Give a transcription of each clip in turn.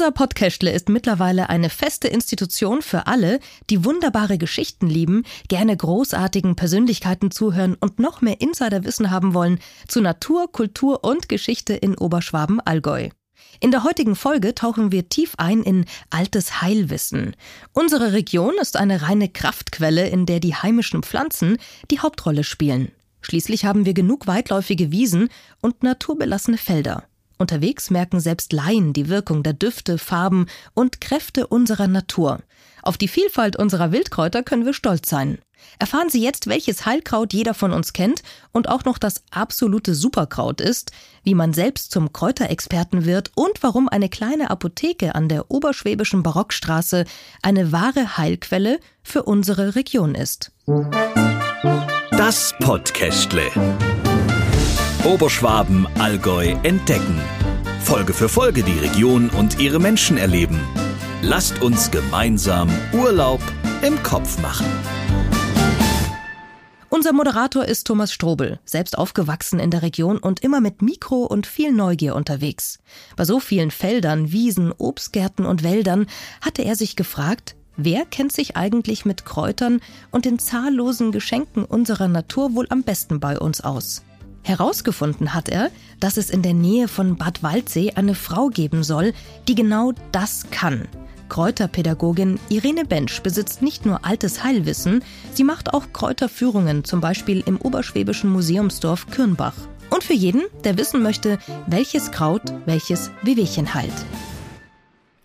Unser Podcastle ist mittlerweile eine feste Institution für alle, die wunderbare Geschichten lieben, gerne großartigen Persönlichkeiten zuhören und noch mehr Insiderwissen haben wollen zu Natur, Kultur und Geschichte in Oberschwaben-Allgäu. In der heutigen Folge tauchen wir tief ein in altes Heilwissen. Unsere Region ist eine reine Kraftquelle, in der die heimischen Pflanzen die Hauptrolle spielen. Schließlich haben wir genug weitläufige Wiesen und naturbelassene Felder. Unterwegs merken selbst Laien die Wirkung der Düfte, Farben und Kräfte unserer Natur. Auf die Vielfalt unserer Wildkräuter können wir stolz sein. Erfahren Sie jetzt, welches Heilkraut jeder von uns kennt und auch noch das absolute Superkraut ist, wie man selbst zum Kräuterexperten wird und warum eine kleine Apotheke an der oberschwäbischen Barockstraße eine wahre Heilquelle für unsere Region ist. Das Podcastle. Oberschwaben, Allgäu entdecken. Folge für Folge die Region und ihre Menschen erleben. Lasst uns gemeinsam Urlaub im Kopf machen. Unser Moderator ist Thomas Strobel, selbst aufgewachsen in der Region und immer mit Mikro und viel Neugier unterwegs. Bei so vielen Feldern, Wiesen, Obstgärten und Wäldern hatte er sich gefragt, wer kennt sich eigentlich mit Kräutern und den zahllosen Geschenken unserer Natur wohl am besten bei uns aus? Herausgefunden hat er, dass es in der Nähe von Bad Waldsee eine Frau geben soll, die genau das kann. Kräuterpädagogin Irene Bensch besitzt nicht nur altes Heilwissen, sie macht auch Kräuterführungen, zum Beispiel im oberschwäbischen Museumsdorf Kürnbach. Und für jeden, der wissen möchte, welches Kraut welches Wehwehchen heilt.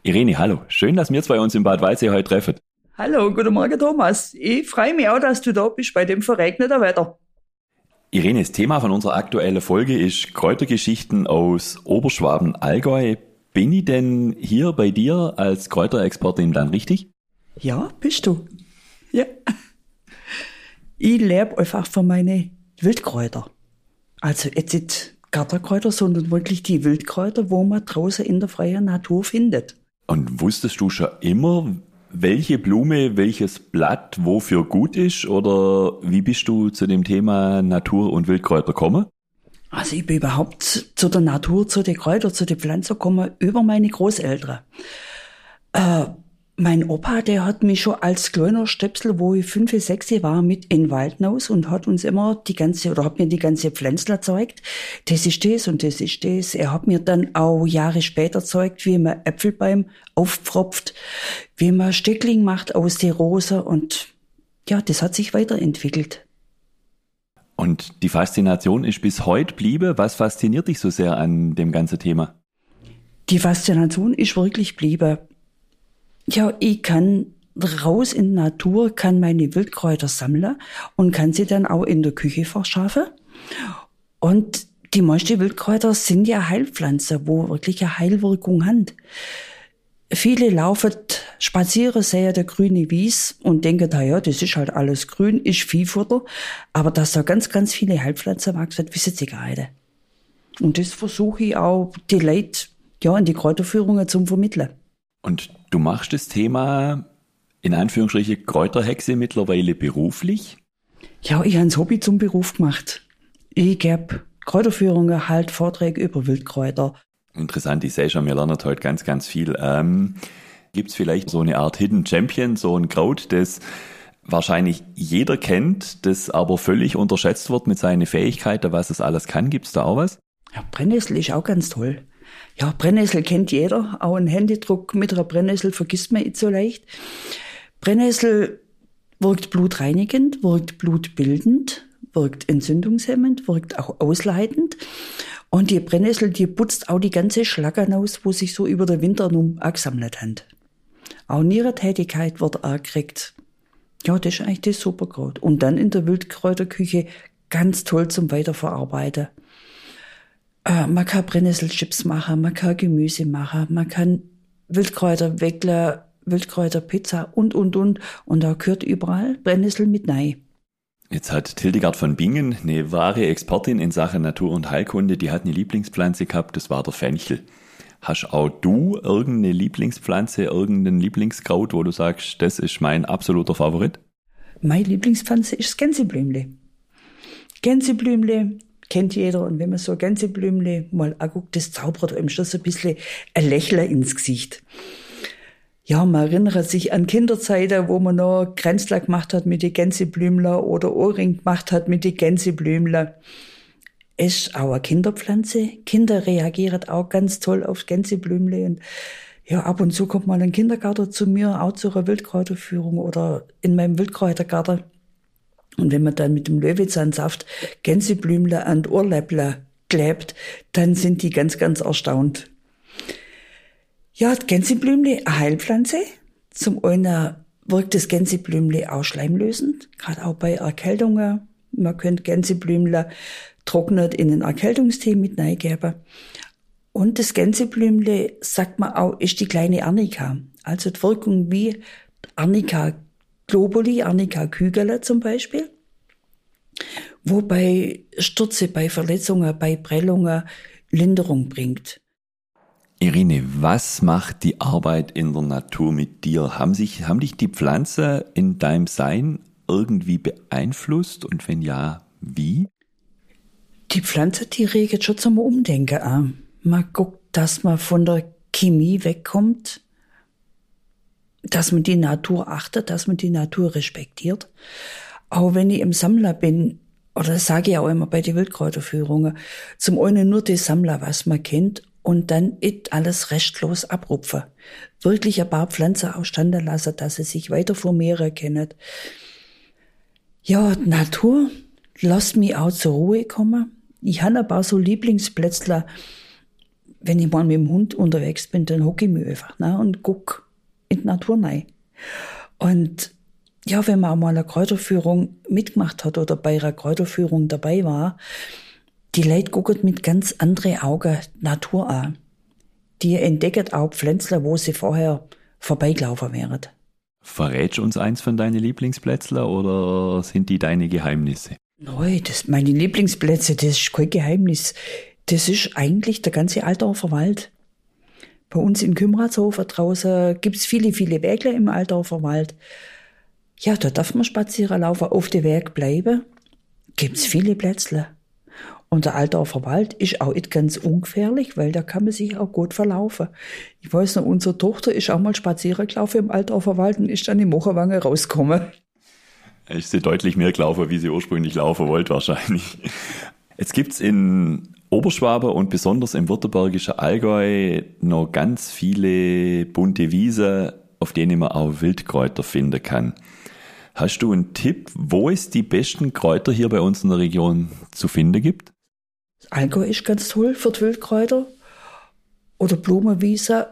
Irene, hallo. Schön, dass wir zwei uns in Bad Waldsee heute treffen. Hallo, guten Morgen, Thomas. Ich freue mich auch, dass du da bist bei dem verregneten Wetter. Irene, das Thema von unserer aktuellen Folge ist Kräutergeschichten aus Oberschwaben-Allgäu. Bin ich denn hier bei dir als Kräuterexpertin dann richtig? Ja, bist du. Ja. Ich lebe einfach von meine Wildkräuter. Also jetzt nicht Gartenkräuter, sondern wirklich die Wildkräuter, wo man draußen in der freien Natur findet. Und wusstest du schon immer, welche Blume, welches Blatt wofür gut ist? Oder wie bist du zu dem Thema Natur und Wildkräuter gekommen? Also ich bin überhaupt zu der Natur, zu den Kräutern, zu den Pflanzen gekommen über meine Großeltern. Äh, mein Opa, der hat mich schon als kleiner Stöpsel, wo ich fünf, sechs war, mit in den Wald hinaus und hat uns immer die ganze, oder hat mir die ganze Pflänzler gezeigt. Das ist das und das ist das. Er hat mir dann auch Jahre später gezeigt, wie man Äpfelbeim aufpfropft, wie man Steckling macht aus der Rose und ja, das hat sich weiterentwickelt. Und die Faszination ist bis heute bliebe. Was fasziniert dich so sehr an dem ganzen Thema? Die Faszination ist wirklich bliebe. Ja, ich kann raus in die Natur, kann meine Wildkräuter sammeln und kann sie dann auch in der Küche verschaffen. Und die meisten Wildkräuter sind ja Heilpflanzen, wo wirklich eine Heilwirkung haben. Viele laufen spazieren, sehen der grüne Wies und denken, na ja, das ist halt alles grün, ist Viehfutter. Aber dass da ganz, ganz viele Heilpflanzen wachsen, wissen sie nicht. Und das versuche ich auch, die Leute, ja, in die Kräuterführungen zu vermitteln. Und du machst das Thema in Anführungsstrichen Kräuterhexe mittlerweile beruflich? Ja, ich habe ein Hobby zum Beruf gemacht. Ich gebe Kräuterführungen, halt Vorträge über Wildkräuter. Interessant, ich sehe schon, wir lernen heute ganz, ganz viel. Ähm, Gibt es vielleicht so eine Art Hidden Champion, so ein Kraut, das wahrscheinlich jeder kennt, das aber völlig unterschätzt wird mit seinen Fähigkeiten, was es alles kann? Gibt es da auch was? Ja, Brennnessel ist auch ganz toll. Ja, Brennnessel kennt jeder. Auch ein Händedruck mit einer Brennnessel vergisst man nicht so leicht. Brennnessel wirkt blutreinigend, wirkt blutbildend, wirkt entzündungshemmend, wirkt auch ausleitend. Und die Brennnessel, die putzt auch die ganze Schlackern aus, wo sich so über den Winter nun angesammelt haben. Auch Nierentätigkeit wird angekriegt. Ja, das ist eigentlich das Superkraut. Und dann in der Wildkräuterküche ganz toll zum Weiterverarbeiten. Äh, man kann Brennnesselchips machen, man kann Gemüse machen, man kann Wildkräuter wickeln, Wildkräuterpizza und, und, und. Und da gehört überall Brennnessel mit rein. Jetzt hat Hildegard von Bingen, eine wahre Expertin in Sachen Natur- und Heilkunde, die hat eine Lieblingspflanze gehabt, das war der Fenchel. Hast auch du irgendeine Lieblingspflanze, irgendein Lieblingskraut, wo du sagst, das ist mein absoluter Favorit? Meine Lieblingspflanze ist das Gänseblümle. Gänseblümle, kennt jeder. Und wenn man so Gänseblümle mal anguckt, das zaubert einem schon so ein bisschen ein Lächeln ins Gesicht. Ja, man erinnert sich an Kinderzeiten, wo man noch Grenzler gemacht hat mit die Gänseblümler oder Ohrring gemacht hat mit die Gänseblümler. Ist auch eine Kinderpflanze. Kinder reagieren auch ganz toll auf Gänseblümle und ja, ab und zu kommt mal ein Kindergarten zu mir, auch zu einer Wildkräuterführung oder in meinem Wildkräutergarten. Und wenn man dann mit dem Löwezahnsaft Gänseblümle an Ohrläppler klebt, dann sind die ganz, ganz erstaunt. Ja, Gänseblümle, eine Heilpflanze. Zum einen wirkt das Gänseblümle auch schleimlösend, gerade auch bei Erkältungen. Man könnte Gänseblümle trocknet in den Erkältungstee mit reingeben. Und das Gänseblümle, sagt man auch, ist die kleine Arnika. Also die Wirkung wie Arnika globuli, Arnika Kügele zum Beispiel. Wobei Stürze bei Verletzungen, bei Prellungen Linderung bringt. Irene, was macht die Arbeit in der Natur mit dir? Haben, sich, haben dich die Pflanzen in deinem Sein irgendwie beeinflusst und wenn ja, wie? Die Pflanze, die regt schon zum Umdenken an man guckt, dass man von der Chemie wegkommt, dass man die Natur achtet, dass man die Natur respektiert. Auch wenn ich im Sammler bin, oder das sage ich auch immer bei den Wildkräuterführungen, zum einen nur die Sammler, was man kennt, und dann it alles restlos abrupfen. Wirklich ein paar Pflanzen ausstanden lassen, dass sie sich weiter vermehren können. Ja, Natur, lasst mich auch zur Ruhe kommen. Ich habe ein paar so Lieblingsplätzler, wenn ich mal mit dem Hund unterwegs bin, dann hocke ich mich einfach ne, und guck in die Natur rein. Und ja, wenn man auch mal eine Kräuterführung mitgemacht hat oder bei einer Kräuterführung dabei war, die Leute gucken mit ganz andere Augen Natur an. Die entdecken auch Pflänzler, wo sie vorher vorbeigelaufen wären. Verrätst uns eins von deinen Lieblingsplätzler oder sind die deine Geheimnisse? Nein, das, meine Lieblingsplätze, das ist kein Geheimnis das ist eigentlich der ganze Altdorfer Wald. Bei uns in Kümratshofer draußen gibt's viele, viele Wege im Altdorfer Wald. Ja, da darf man spazieren laufen, auf dem Weg bleiben. Gibt's viele Plätzle. Und der Altdorfer Wald ist auch nicht ganz ungefährlich, weil da kann man sich auch gut verlaufen. Ich weiß noch, unsere Tochter ist auch mal spazieren gelaufen im Altdorfer Wald und ist dann in Mocherwange rausgekommen. Ich sehe deutlich mehr gelaufen, wie sie ursprünglich laufen wollte wahrscheinlich. Jetzt gibt's in Oberschwabe und besonders im württembergischen Allgäu noch ganz viele bunte Wiesen, auf denen man auch Wildkräuter finden kann. Hast du einen Tipp, wo es die besten Kräuter hier bei uns in der Region zu finden gibt? Allgäu ist ganz toll für die Wildkräuter. Oder Blumenwiese.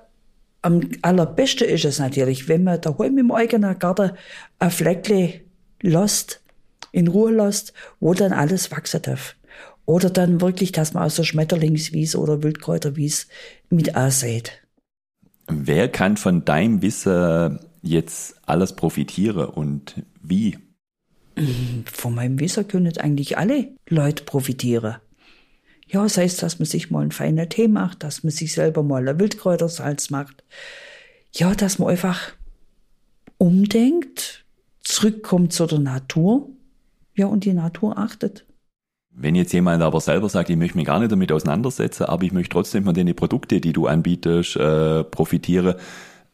Am allerbesten ist es natürlich, wenn man daheim im eigenen Garten ein Fleckle lässt, in Ruhe lässt, wo dann alles wachsen darf. Oder dann wirklich, dass man aus der Schmetterlingswies oder Wildkräuterwies mit ansät. Wer kann von deinem Wissen jetzt alles profitieren und wie? Von meinem Wissen können eigentlich alle Leute profitieren. Ja, sei es, dass man sich mal einen feinen Tee macht, dass man sich selber mal ein Wildkräutersalz macht. Ja, dass man einfach umdenkt, zurückkommt zu der Natur, ja, und die Natur achtet. Wenn jetzt jemand aber selber sagt, ich möchte mich gar nicht damit auseinandersetzen, aber ich möchte trotzdem von den Produkten, die du anbietest, äh, profitieren,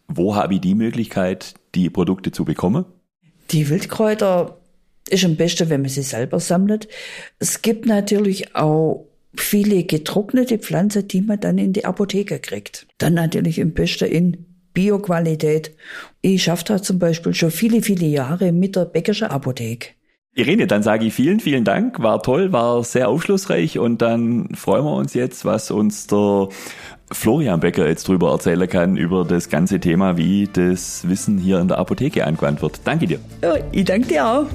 wo habe ich die Möglichkeit, die Produkte zu bekommen? Die Wildkräuter ist am besten, wenn man sie selber sammelt. Es gibt natürlich auch viele getrocknete Pflanzen, die man dann in die Apotheke kriegt. Dann natürlich am besten in Bioqualität. Ich schaffe da zum Beispiel schon viele, viele Jahre mit der Bäckerschen Apotheke. Irene, dann sage ich vielen, vielen Dank. War toll, war sehr aufschlussreich und dann freuen wir uns jetzt, was uns der Florian Becker jetzt drüber erzählen kann, über das ganze Thema, wie das Wissen hier in der Apotheke angewandt wird. Danke dir. Ja, ich danke dir auch.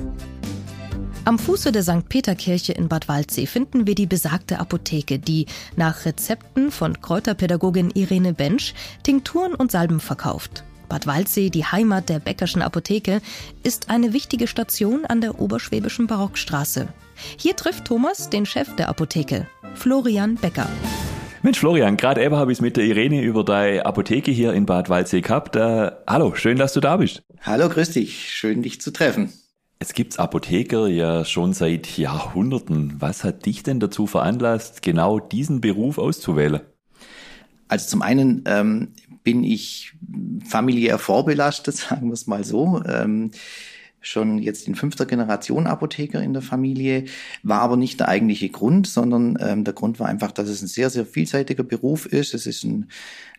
Am Fuße der St. Peterkirche in Bad Waldsee finden wir die besagte Apotheke, die nach Rezepten von Kräuterpädagogin Irene Bensch Tinkturen und Salben verkauft. Bad Waldsee, die Heimat der Bäckerschen Apotheke, ist eine wichtige Station an der Oberschwäbischen Barockstraße. Hier trifft Thomas den Chef der Apotheke, Florian Becker. Mensch, Florian, gerade eben habe ich es mit der Irene über deine Apotheke hier in Bad Waldsee gehabt. Äh, hallo, schön, dass du da bist. Hallo, grüß dich. Schön, dich zu treffen. Es gibt Apotheker ja schon seit Jahrhunderten. Was hat dich denn dazu veranlasst, genau diesen Beruf auszuwählen? Also zum einen ähm, bin ich familiär vorbelastet, sagen wir es mal so. Ähm, schon jetzt in fünfter Generation Apotheker in der Familie, war aber nicht der eigentliche Grund, sondern ähm, der Grund war einfach, dass es ein sehr, sehr vielseitiger Beruf ist. Es ist ein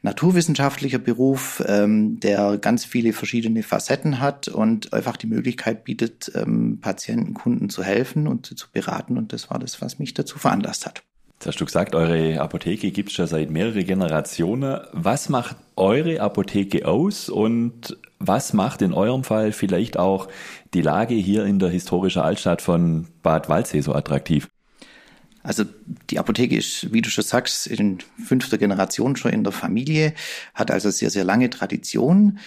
naturwissenschaftlicher Beruf, ähm, der ganz viele verschiedene Facetten hat und einfach die Möglichkeit bietet, ähm, Patienten, Kunden zu helfen und zu beraten. Und das war das, was mich dazu veranlasst hat. Jetzt hast du gesagt, eure Apotheke gibt es schon seit mehreren Generationen. Was macht eure Apotheke aus und was macht in eurem Fall vielleicht auch die Lage hier in der historischen Altstadt von Bad Waldsee so attraktiv? Also die Apotheke ist, wie du schon sagst, in fünfter Generation schon in der Familie, hat also sehr, sehr lange Tradition,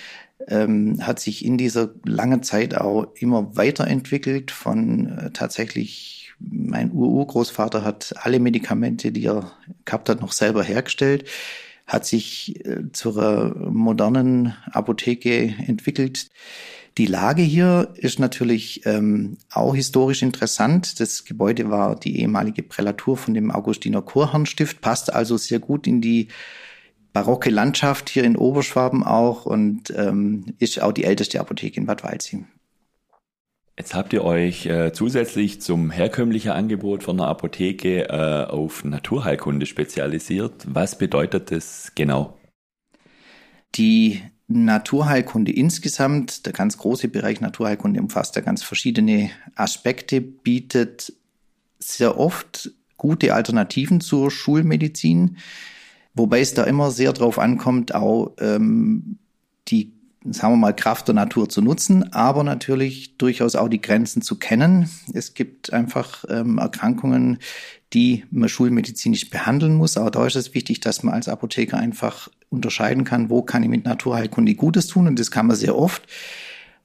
ähm, hat sich in dieser langen Zeit auch immer weiterentwickelt von äh, tatsächlich mein Ururgroßvater hat alle Medikamente, die er gehabt hat, noch selber hergestellt, hat sich äh, zur modernen Apotheke entwickelt. Die Lage hier ist natürlich ähm, auch historisch interessant. Das Gebäude war die ehemalige Prälatur von dem Augustiner Chorherrnstift, passt also sehr gut in die barocke Landschaft hier in Oberschwaben auch und ähm, ist auch die älteste Apotheke in Bad Waldsee. Jetzt habt ihr euch äh, zusätzlich zum herkömmlichen Angebot von der Apotheke äh, auf Naturheilkunde spezialisiert. Was bedeutet das genau? Die Naturheilkunde insgesamt, der ganz große Bereich Naturheilkunde umfasst ja ganz verschiedene Aspekte, bietet sehr oft gute Alternativen zur Schulmedizin, wobei es da immer sehr darauf ankommt, auch ähm, die sagen wir mal, Kraft der Natur zu nutzen, aber natürlich durchaus auch die Grenzen zu kennen. Es gibt einfach ähm, Erkrankungen, die man schulmedizinisch behandeln muss. Aber da ist es wichtig, dass man als Apotheker einfach unterscheiden kann, wo kann ich mit Naturheilkunde Gutes tun und das kann man sehr oft.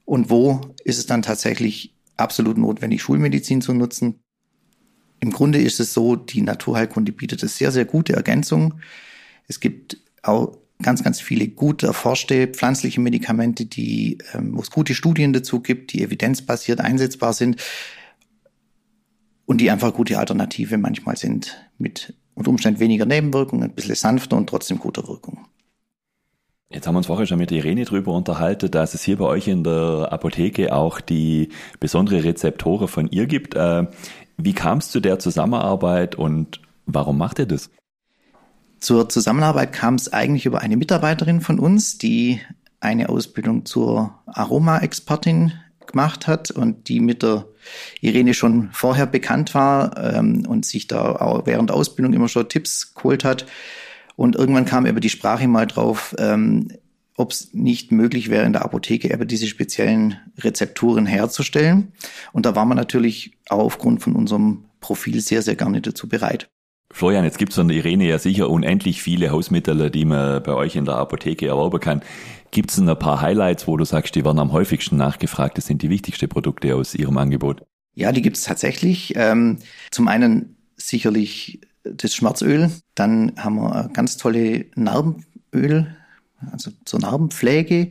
Und wo ist es dann tatsächlich absolut notwendig, Schulmedizin zu nutzen? Im Grunde ist es so, die Naturheilkunde bietet eine sehr, sehr gute Ergänzung. Es gibt auch ganz, ganz viele gut erforschte pflanzliche Medikamente, die, ähm, wo es gute Studien dazu gibt, die evidenzbasiert einsetzbar sind und die einfach gute Alternative manchmal sind, mit unter Umständen weniger Nebenwirkungen, ein bisschen sanfter und trotzdem guter Wirkung. Jetzt haben wir uns vorher schon mit Irene drüber unterhalten, dass es hier bei euch in der Apotheke auch die besondere Rezeptore von ihr gibt. Äh, wie kam es zu der Zusammenarbeit und warum macht ihr das? Zur Zusammenarbeit kam es eigentlich über eine Mitarbeiterin von uns, die eine Ausbildung zur Aroma-Expertin gemacht hat und die mit der Irene schon vorher bekannt war ähm, und sich da auch während der Ausbildung immer schon Tipps geholt hat. Und irgendwann kam über die Sprache mal drauf, ähm, ob es nicht möglich wäre, in der Apotheke eben diese speziellen Rezepturen herzustellen. Und da war man natürlich auch aufgrund von unserem Profil sehr, sehr gerne dazu bereit. Florian, jetzt gibt es von der Irene ja sicher unendlich viele Hausmittel, die man bei euch in der Apotheke erwerben kann. Gibt es ein paar Highlights, wo du sagst, die werden am häufigsten nachgefragt? Das sind die wichtigsten Produkte aus Ihrem Angebot. Ja, die gibt es tatsächlich. Ähm, zum einen sicherlich das Schmerzöl. Dann haben wir ganz tolle Narbenöl, also zur Narbenpflege.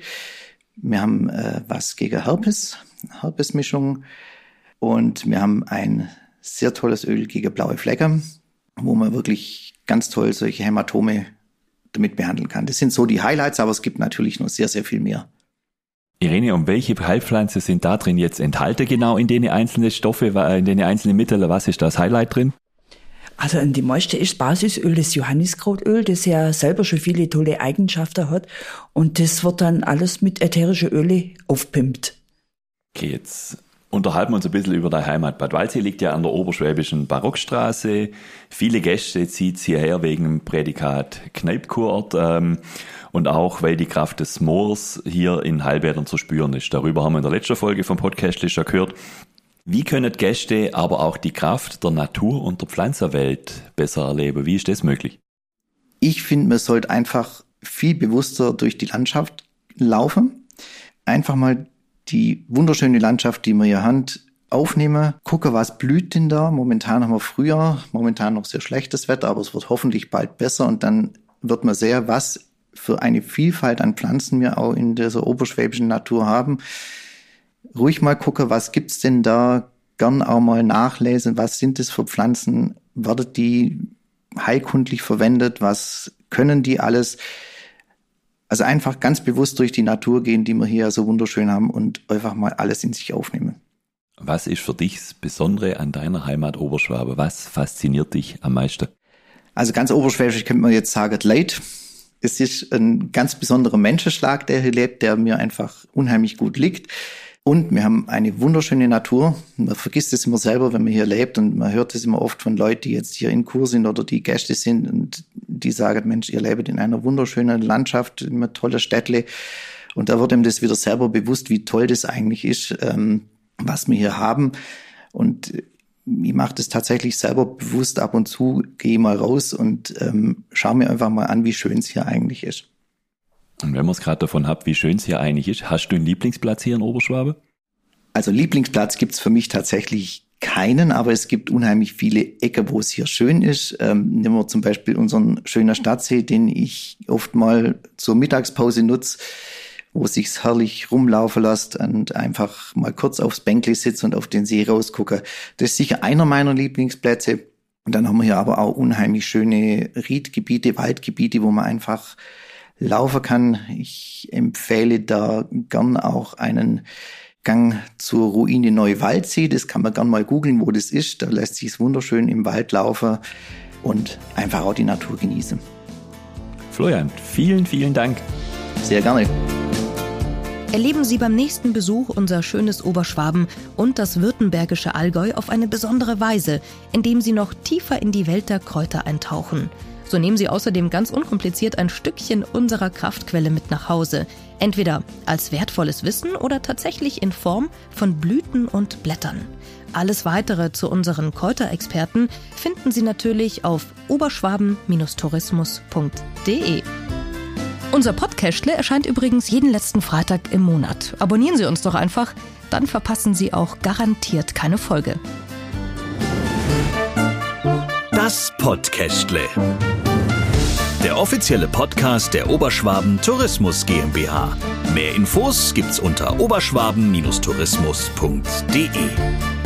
Wir haben äh, was gegen Herpes, Herpesmischung. Und wir haben ein sehr tolles Öl gegen blaue Flecke wo man wirklich ganz toll solche Hämatome damit behandeln kann. Das sind so die Highlights, aber es gibt natürlich noch sehr, sehr viel mehr. Irene, um welche Heilpflanze sind da drin jetzt enthalten genau in den einzelnen Stoffe, in den einzelnen Mitteln? Was ist das Highlight drin? Also in die meiste ist Basisöl das Johanniskrautöl, das ja selber schon viele tolle Eigenschaften hat. Und das wird dann alles mit ätherischen Öle aufpimpt. Okay, jetzt unterhalten wir uns ein bisschen über deine Heimat. Bad Waldsee liegt ja an der oberschwäbischen Barockstraße. Viele Gäste zieht hierher wegen dem Prädikat Kneipkurort ähm, und auch, weil die Kraft des Moors hier in Heilbädern zu spüren ist. Darüber haben wir in der letzten Folge vom Podcast schon gehört. Wie können Gäste aber auch die Kraft der Natur und der Pflanzenwelt besser erleben? Wie ist das möglich? Ich finde, man sollte einfach viel bewusster durch die Landschaft laufen. Einfach mal die wunderschöne Landschaft, die wir hier haben, aufnehmen, gucke, was blüht denn da. Momentan haben wir Frühjahr, momentan noch sehr schlechtes Wetter, aber es wird hoffentlich bald besser und dann wird man sehen, was für eine Vielfalt an Pflanzen wir auch in dieser oberschwäbischen Natur haben. ruhig mal gucken, was gibt's denn da, gern auch mal nachlesen, was sind das für Pflanzen, werden die heilkundlich verwendet, was können die alles. Also einfach ganz bewusst durch die Natur gehen, die wir hier so wunderschön haben und einfach mal alles in sich aufnehmen. Was ist für dich das Besondere an deiner Heimat Oberschwabe? Was fasziniert dich am meisten? Also ganz oberschwäbisch könnte man jetzt sagen, Leid. Es ist ein ganz besonderer Menschenschlag, der hier lebt, der mir einfach unheimlich gut liegt. Und wir haben eine wunderschöne Natur. Man vergisst es immer selber, wenn man hier lebt und man hört es immer oft von Leuten, die jetzt hier in Kur sind oder die Gäste sind und die sagen, Mensch, ihr lebt in einer wunderschönen Landschaft, in einem tollen Städtle. Und da wird ihm das wieder selber bewusst, wie toll das eigentlich ist, ähm, was wir hier haben. Und ich mache das tatsächlich selber bewusst ab und zu, gehe mal raus und ähm, schaue mir einfach mal an, wie schön es hier eigentlich ist. Und wenn man es gerade davon hat, wie schön es hier eigentlich ist, hast du einen Lieblingsplatz hier in Oberschwabe? Also Lieblingsplatz gibt's für mich tatsächlich keinen, aber es gibt unheimlich viele Ecken, wo es hier schön ist. Ähm, nehmen wir zum Beispiel unseren schönen Stadtsee, den ich oft mal zur Mittagspause nutze, wo es sich herrlich rumlaufen lässt und einfach mal kurz aufs Bänkli sitze und auf den See rausgucke. Das ist sicher einer meiner Lieblingsplätze. Und dann haben wir hier aber auch unheimlich schöne Riedgebiete, Waldgebiete, wo man einfach laufen kann. Ich empfehle da gern auch einen Gang zur Ruine Neuwaldsee. Das kann man gern mal googeln, wo das ist. Da lässt sich es wunderschön im Wald laufen und einfach auch die Natur genießen. Florian, vielen, vielen Dank. Sehr gerne. Erleben Sie beim nächsten Besuch unser schönes Oberschwaben und das württembergische Allgäu auf eine besondere Weise, indem Sie noch tiefer in die Welt der Kräuter eintauchen. So nehmen Sie außerdem ganz unkompliziert ein Stückchen unserer Kraftquelle mit nach Hause. Entweder als wertvolles Wissen oder tatsächlich in Form von Blüten und Blättern. Alles weitere zu unseren Kräuterexperten finden Sie natürlich auf oberschwaben-tourismus.de. Unser Podcastle erscheint übrigens jeden letzten Freitag im Monat. Abonnieren Sie uns doch einfach, dann verpassen Sie auch garantiert keine Folge. Das Podcastle. Der offizielle Podcast der Oberschwaben Tourismus GmbH. Mehr Infos gibt's unter oberschwaben-tourismus.de.